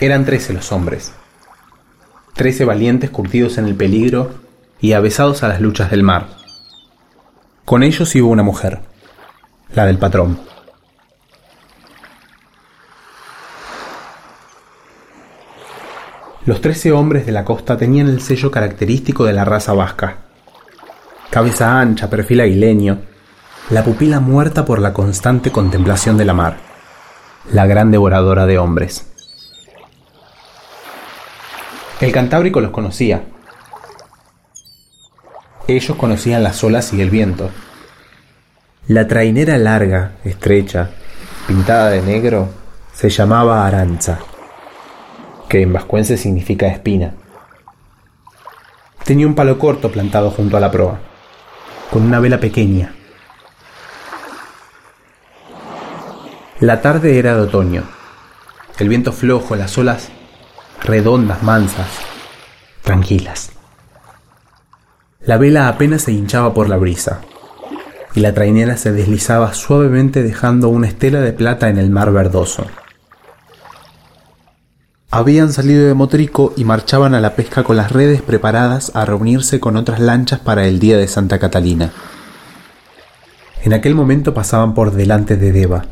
Eran trece los hombres, trece valientes curtidos en el peligro y avesados a las luchas del mar. Con ellos iba una mujer, la del patrón. Los trece hombres de la costa tenían el sello característico de la raza vasca. Cabeza ancha, perfil aguileño, la pupila muerta por la constante contemplación de la mar, la gran devoradora de hombres. El Cantábrico los conocía. Ellos conocían las olas y el viento. La trainera larga, estrecha, pintada de negro, se llamaba Aranza, que en vascuense significa espina. Tenía un palo corto plantado junto a la proa, con una vela pequeña. La tarde era de otoño. El viento flojo, las olas redondas, mansas, tranquilas. La vela apenas se hinchaba por la brisa, y la trainera se deslizaba suavemente dejando una estela de plata en el mar verdoso. Habían salido de Motrico y marchaban a la pesca con las redes preparadas a reunirse con otras lanchas para el día de Santa Catalina. En aquel momento pasaban por delante de Deva,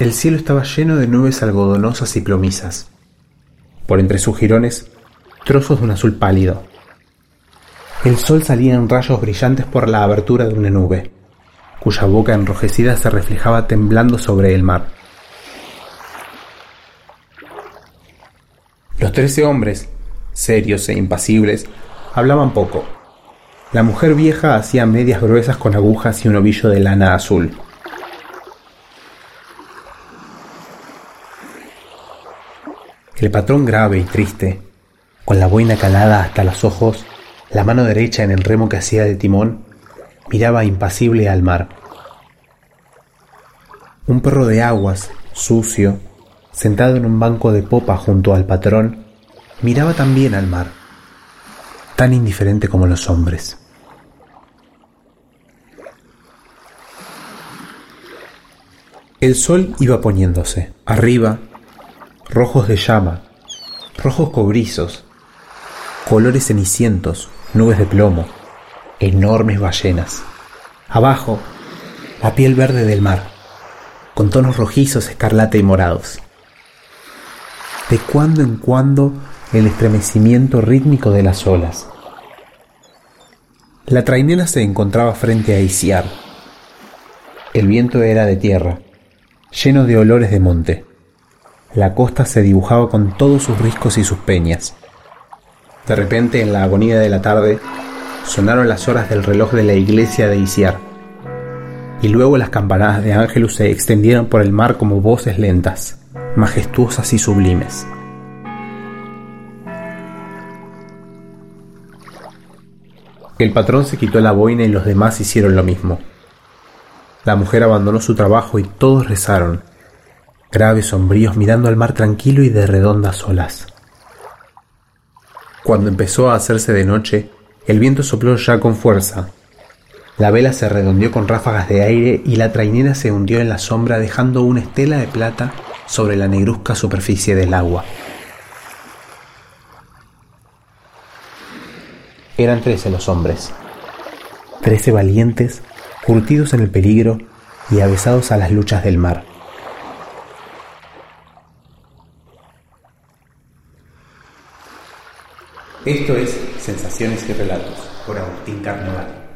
El cielo estaba lleno de nubes algodonosas y plomizas. Por entre sus jirones, trozos de un azul pálido. El sol salía en rayos brillantes por la abertura de una nube, cuya boca enrojecida se reflejaba temblando sobre el mar. Los trece hombres, serios e impasibles, hablaban poco. La mujer vieja hacía medias gruesas con agujas y un ovillo de lana azul. El patrón grave y triste, con la boina calada hasta los ojos, la mano derecha en el remo que hacía de timón, miraba impasible al mar. Un perro de aguas, sucio, sentado en un banco de popa junto al patrón, miraba también al mar, tan indiferente como los hombres. El sol iba poniéndose. Arriba, rojos de llama, rojos cobrizos, colores cenicientos, nubes de plomo, enormes ballenas. Abajo, la piel verde del mar, con tonos rojizos, escarlata y morados. De cuando en cuando el estremecimiento rítmico de las olas. La trainera se encontraba frente a Isiar. El viento era de tierra, lleno de olores de monte. La costa se dibujaba con todos sus riscos y sus peñas. De repente, en la agonía de la tarde, sonaron las horas del reloj de la iglesia de Isiar, y luego las campanadas de Ángelus se extendieron por el mar como voces lentas, majestuosas y sublimes. El patrón se quitó la boina y los demás hicieron lo mismo. La mujer abandonó su trabajo y todos rezaron, graves sombríos mirando al mar tranquilo y de redondas olas. Cuando empezó a hacerse de noche, el viento sopló ya con fuerza. La vela se redondeó con ráfagas de aire y la trainera se hundió en la sombra dejando una estela de plata sobre la negruzca superficie del agua. Eran trece los hombres, trece valientes, curtidos en el peligro y avesados a las luchas del mar. Esto es Sensaciones y Relatos por Agustín Carnaval.